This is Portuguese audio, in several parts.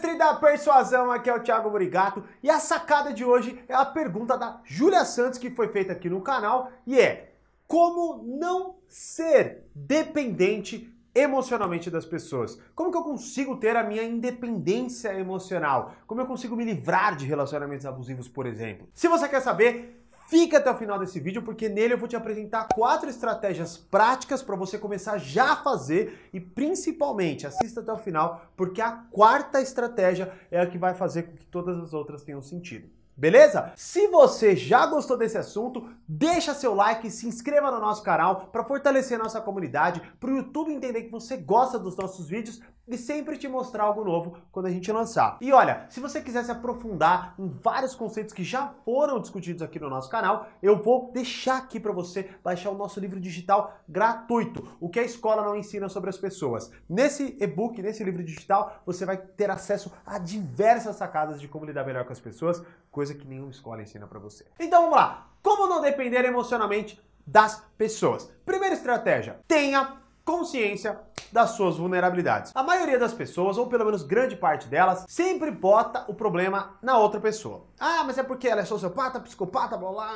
mestre da persuasão, aqui é o Thiago Morigato e a sacada de hoje é a pergunta da Júlia Santos que foi feita aqui no canal e é como não ser dependente emocionalmente das pessoas? Como que eu consigo ter a minha independência emocional? Como eu consigo me livrar de relacionamentos abusivos, por exemplo? Se você quer saber, Fica até o final desse vídeo porque nele eu vou te apresentar quatro estratégias práticas para você começar já a fazer e principalmente assista até o final porque a quarta estratégia é a que vai fazer com que todas as outras tenham sentido. Beleza? Se você já gostou desse assunto, deixa seu like se inscreva no nosso canal para fortalecer nossa comunidade, para o YouTube entender que você gosta dos nossos vídeos e sempre te mostrar algo novo quando a gente lançar. E olha, se você quiser se aprofundar em vários conceitos que já foram discutidos aqui no nosso canal, eu vou deixar aqui para você baixar o nosso livro digital gratuito, o que a escola não ensina sobre as pessoas. Nesse e-book, nesse livro digital, você vai ter acesso a diversas sacadas de como lidar melhor com as pessoas, coisa coisa que nenhuma escola ensina para você. Então vamos lá. Como não depender emocionalmente das pessoas? Primeira estratégia: tenha consciência das suas vulnerabilidades. A maioria das pessoas, ou pelo menos grande parte delas, sempre bota o problema na outra pessoa. Ah, mas é porque ela é sociopata, psicopata, blá blá.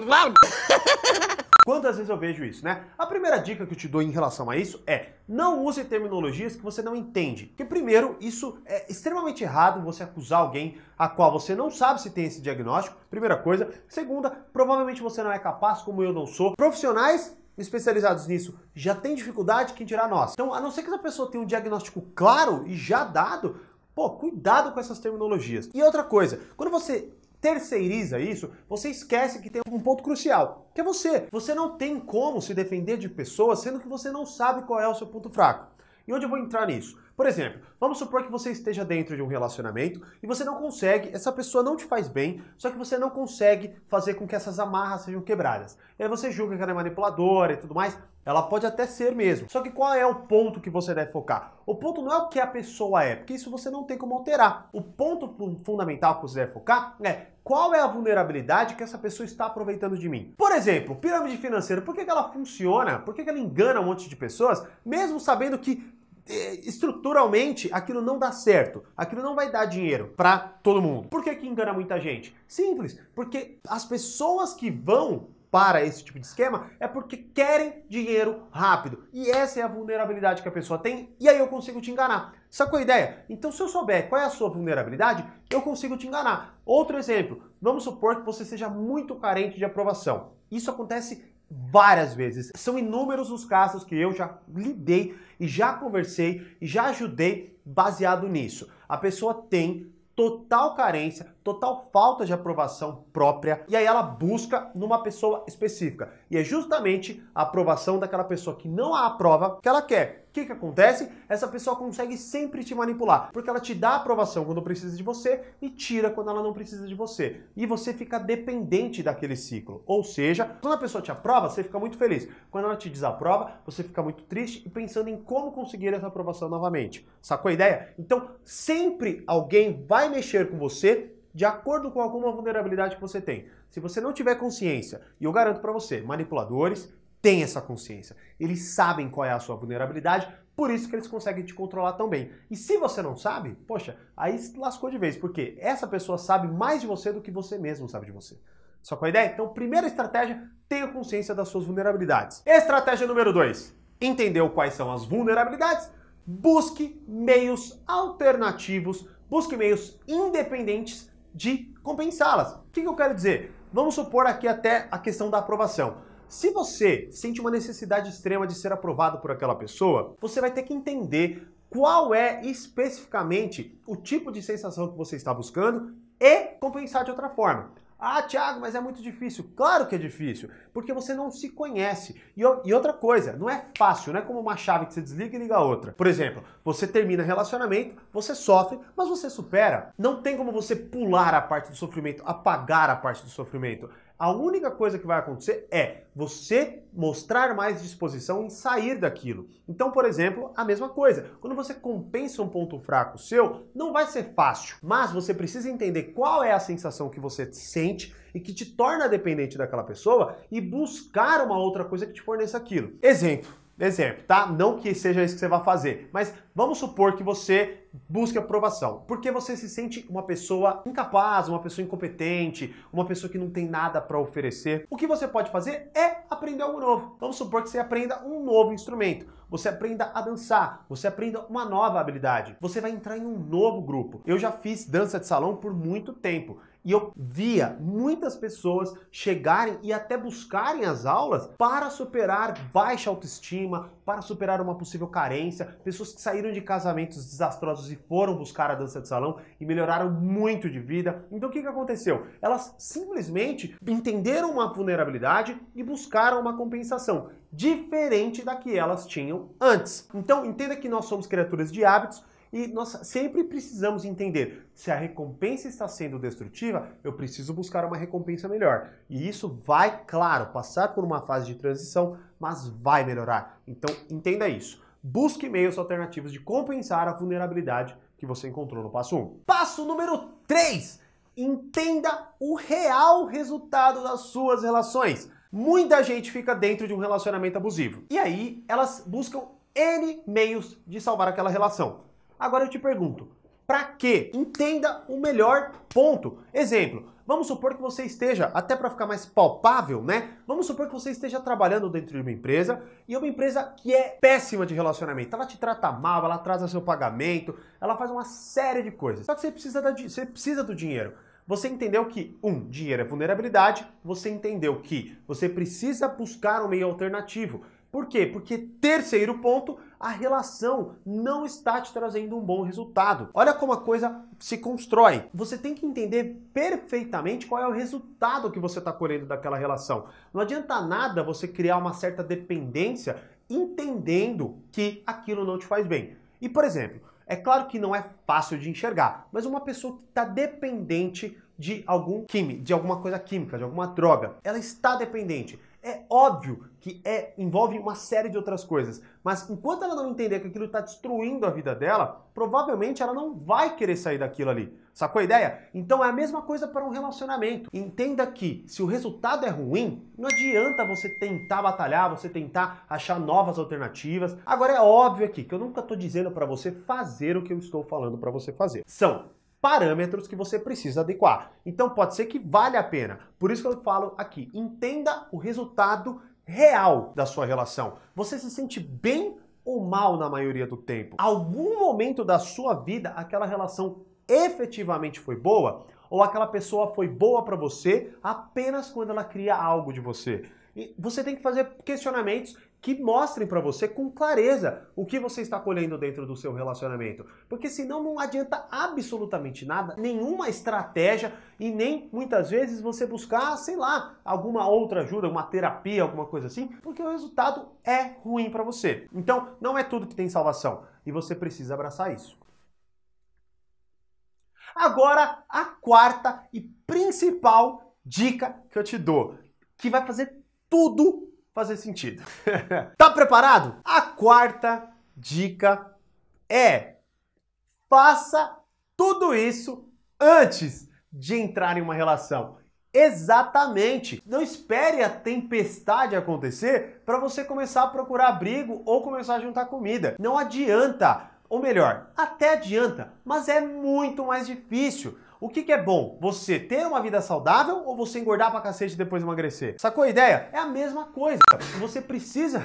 blá. Quantas vezes eu vejo isso, né? A primeira dica que eu te dou em relação a isso é não use terminologias que você não entende. Porque, primeiro, isso é extremamente errado você acusar alguém a qual você não sabe se tem esse diagnóstico. Primeira coisa. Segunda, provavelmente você não é capaz, como eu não sou. Profissionais especializados nisso já têm dificuldade, quem dirá nós. Então, a não ser que essa pessoa tenha um diagnóstico claro e já dado, pô, cuidado com essas terminologias. E outra coisa, quando você terceiriza isso, você esquece que tem um ponto crucial, que é você. Você não tem como se defender de pessoas sendo que você não sabe qual é o seu ponto fraco. E onde eu vou entrar nisso? Por exemplo, vamos supor que você esteja dentro de um relacionamento e você não consegue, essa pessoa não te faz bem, só que você não consegue fazer com que essas amarras sejam quebradas. E aí você julga que ela é manipuladora e tudo mais. Ela pode até ser mesmo. Só que qual é o ponto que você deve focar? O ponto não é o que a pessoa é, porque isso você não tem como alterar. O ponto fundamental que você deve focar é qual é a vulnerabilidade que essa pessoa está aproveitando de mim. Por exemplo, pirâmide financeira, por que, ela funciona? Por que, ela engana um monte de pessoas, mesmo sabendo que estruturalmente aquilo não dá certo, aquilo não vai dar dinheiro para todo mundo. Por que, que engana muita gente? Simples, porque as pessoas que vão para esse tipo de esquema é porque querem dinheiro rápido. E essa é a vulnerabilidade que a pessoa tem, e aí eu consigo te enganar. Sacou a ideia? Então, se eu souber qual é a sua vulnerabilidade, eu consigo te enganar. Outro exemplo, vamos supor que você seja muito carente de aprovação. Isso acontece várias vezes. São inúmeros os casos que eu já lidei e já conversei e já ajudei baseado nisso. A pessoa tem total carência, total falta de aprovação própria, e aí ela busca numa pessoa específica. E é justamente a aprovação daquela pessoa que não a aprova que ela quer que, que acontece? Essa pessoa consegue sempre te manipular, porque ela te dá aprovação quando precisa de você e tira quando ela não precisa de você. E você fica dependente daquele ciclo. Ou seja, quando a pessoa te aprova, você fica muito feliz. Quando ela te desaprova, você fica muito triste e pensando em como conseguir essa aprovação novamente. Sacou a ideia? Então, sempre alguém vai mexer com você de acordo com alguma vulnerabilidade que você tem. Se você não tiver consciência, e eu garanto para você, manipuladores, têm essa consciência. Eles sabem qual é a sua vulnerabilidade, por isso que eles conseguem te controlar tão bem. E se você não sabe, poxa, aí lascou de vez, porque essa pessoa sabe mais de você do que você mesmo sabe de você. Só com a ideia? Então, primeira estratégia, tenha consciência das suas vulnerabilidades. Estratégia número 2. Entendeu quais são as vulnerabilidades? Busque meios alternativos, busque meios independentes de compensá-las. O que eu quero dizer? Vamos supor aqui até a questão da aprovação. Se você sente uma necessidade extrema de ser aprovado por aquela pessoa, você vai ter que entender qual é especificamente o tipo de sensação que você está buscando e compensar de outra forma. Ah, Thiago, mas é muito difícil. Claro que é difícil, porque você não se conhece. E, e, outra coisa, não é fácil, não é como uma chave que você desliga e liga a outra. Por exemplo, você termina relacionamento, você sofre, mas você supera. Não tem como você pular a parte do sofrimento, apagar a parte do sofrimento. A única coisa que vai acontecer é você mostrar mais disposição em sair daquilo. Então, por exemplo, a mesma coisa. Quando você compensa um ponto fraco seu, não vai ser fácil, mas você precisa entender qual é a sensação que você sente e que te torna dependente daquela pessoa e buscar uma outra coisa que te forneça aquilo. Exemplo. Exemplo, tá? Não que seja isso que você vai fazer, mas vamos supor que você busque aprovação, porque você se sente uma pessoa incapaz, uma pessoa incompetente, uma pessoa que não tem nada para oferecer. O que você pode fazer é aprender algo novo. Vamos supor que você aprenda um novo instrumento, você aprenda a dançar, você aprenda uma nova habilidade. Você vai entrar em um novo grupo. Eu já fiz dança de salão por muito tempo e eu via muitas pessoas chegarem e até buscarem as aulas para superar baixa autoestima, para superar uma possível carência, pessoas que saíram de casamentos desastrosos e foram buscar a dança de salão e melhoraram muito de vida. Então o que, que aconteceu? Elas simplesmente entenderam uma vulnerabilidade e buscaram uma compensação diferente da que elas tinham antes. Então entenda que nós somos criaturas de hábitos e nós sempre precisamos entender se a recompensa está sendo destrutiva, eu preciso buscar uma recompensa melhor. E isso vai, claro, passar por uma fase de transição, mas vai melhorar. Então entenda isso. Busque meios alternativos de compensar a vulnerabilidade que você encontrou no passo 1. Passo número 3. Entenda o real resultado das suas relações. Muita gente fica dentro de um relacionamento abusivo. E aí elas buscam N meios de salvar aquela relação. Agora eu te pergunto, para quê? Entenda o melhor ponto. Exemplo, vamos supor que você esteja, até para ficar mais palpável, né? Vamos supor que você esteja trabalhando dentro de uma empresa e é uma empresa que é péssima de relacionamento. Ela te trata mal, ela atrasa seu pagamento, ela faz uma série de coisas. Só que você precisa, da, você precisa do dinheiro. Você entendeu que, um, dinheiro é vulnerabilidade, você entendeu que você precisa buscar um meio alternativo. Por quê? Porque, terceiro ponto, a relação não está te trazendo um bom resultado. Olha como a coisa se constrói. Você tem que entender perfeitamente qual é o resultado que você está colhendo daquela relação. Não adianta nada você criar uma certa dependência entendendo que aquilo não te faz bem. E, por exemplo, é claro que não é fácil de enxergar, mas uma pessoa que está dependente de algum químico, de alguma coisa química, de alguma droga, ela está dependente. É óbvio que é, envolve uma série de outras coisas, mas enquanto ela não entender que aquilo está destruindo a vida dela, provavelmente ela não vai querer sair daquilo ali. Sacou a ideia? Então é a mesma coisa para um relacionamento. Entenda que se o resultado é ruim, não adianta você tentar batalhar, você tentar achar novas alternativas. Agora é óbvio aqui que eu nunca estou dizendo para você fazer o que eu estou falando para você fazer. São parâmetros que você precisa adequar. Então pode ser que vale a pena. Por isso que eu falo aqui, entenda o resultado real da sua relação. Você se sente bem ou mal na maioria do tempo? Algum momento da sua vida aquela relação efetivamente foi boa ou aquela pessoa foi boa para você apenas quando ela cria algo de você? E você tem que fazer questionamentos que mostrem para você com clareza o que você está colhendo dentro do seu relacionamento. Porque senão não adianta absolutamente nada, nenhuma estratégia e nem muitas vezes você buscar, sei lá, alguma outra ajuda, uma terapia, alguma coisa assim, porque o resultado é ruim para você. Então, não é tudo que tem salvação e você precisa abraçar isso. Agora, a quarta e principal dica que eu te dou, que vai fazer tudo fazer sentido. tá preparado? A quarta dica é: faça tudo isso antes de entrar em uma relação. Exatamente. Não espere a tempestade acontecer para você começar a procurar abrigo ou começar a juntar comida. Não adianta. Ou melhor, até adianta, mas é muito mais difícil. O que, que, é bom? Você ter uma vida saudável ou você engordar pra cacete e depois emagrecer? Sacou a ideia? É a mesma coisa. Você precisa.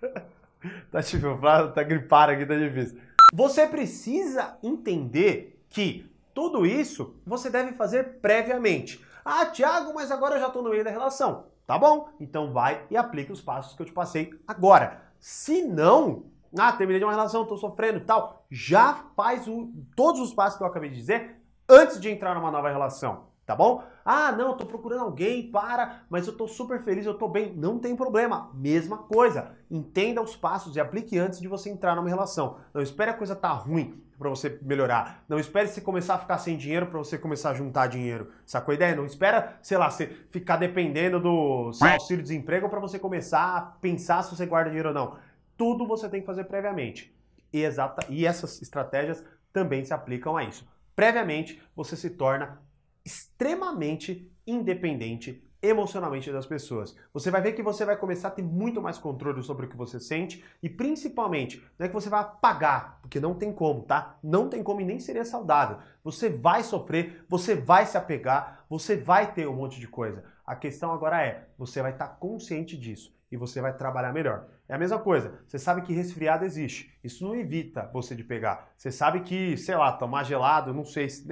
tá tipo, tá gripado aqui, tá difícil. Você precisa entender que tudo isso você deve fazer previamente. Ah, Thiago, mas agora eu já tô no meio da relação. Tá bom? Então vai e aplica os passos que eu te passei agora. Se não, ah, terminei de uma relação, tô sofrendo e tal, já faz o, todos os passos que eu acabei de dizer antes de entrar numa nova relação, tá bom? Ah, não, eu tô procurando alguém, para, mas eu tô super feliz, eu tô bem. Não tem problema, mesma coisa. Entenda os passos e aplique antes de você entrar numa relação. Não espere a coisa tá ruim para você melhorar. Não espere você começar a ficar sem dinheiro para você começar a juntar dinheiro. Sacou a ideia? Não espera, sei lá, você ficar dependendo do seu auxílio-desemprego para você começar a pensar se você guarda dinheiro ou não. Tudo você tem que fazer previamente. Exata, e essas estratégias também se aplicam a isso previamente você se torna extremamente independente emocionalmente das pessoas. Você vai ver que você vai começar a ter muito mais controle sobre o que você sente e principalmente não é que você vai apagar, porque não tem como, tá? Não tem como e nem seria saudável. Você vai sofrer, você vai se apegar, você vai ter um monte de coisa. A questão agora é, você vai estar consciente disso e você vai trabalhar melhor. É a mesma coisa, você sabe que resfriado existe, isso não evita você de pegar. Você sabe que, sei lá, tomar gelado, não sei, se,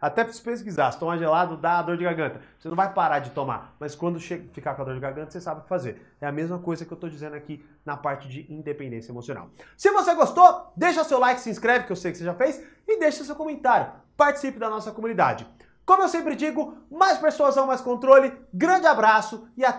até se pesquisar, se tomar gelado dá dor de garganta. Você não vai parar de tomar, mas quando ficar com a dor de garganta, você sabe o que fazer. É a mesma coisa que eu estou dizendo aqui na parte de independência emocional. Se você gostou, deixa seu like, se inscreve, que eu sei que você já fez, e deixa seu comentário. Participe da nossa comunidade. Como eu sempre digo, mais pessoas ao mais controle. Grande abraço e até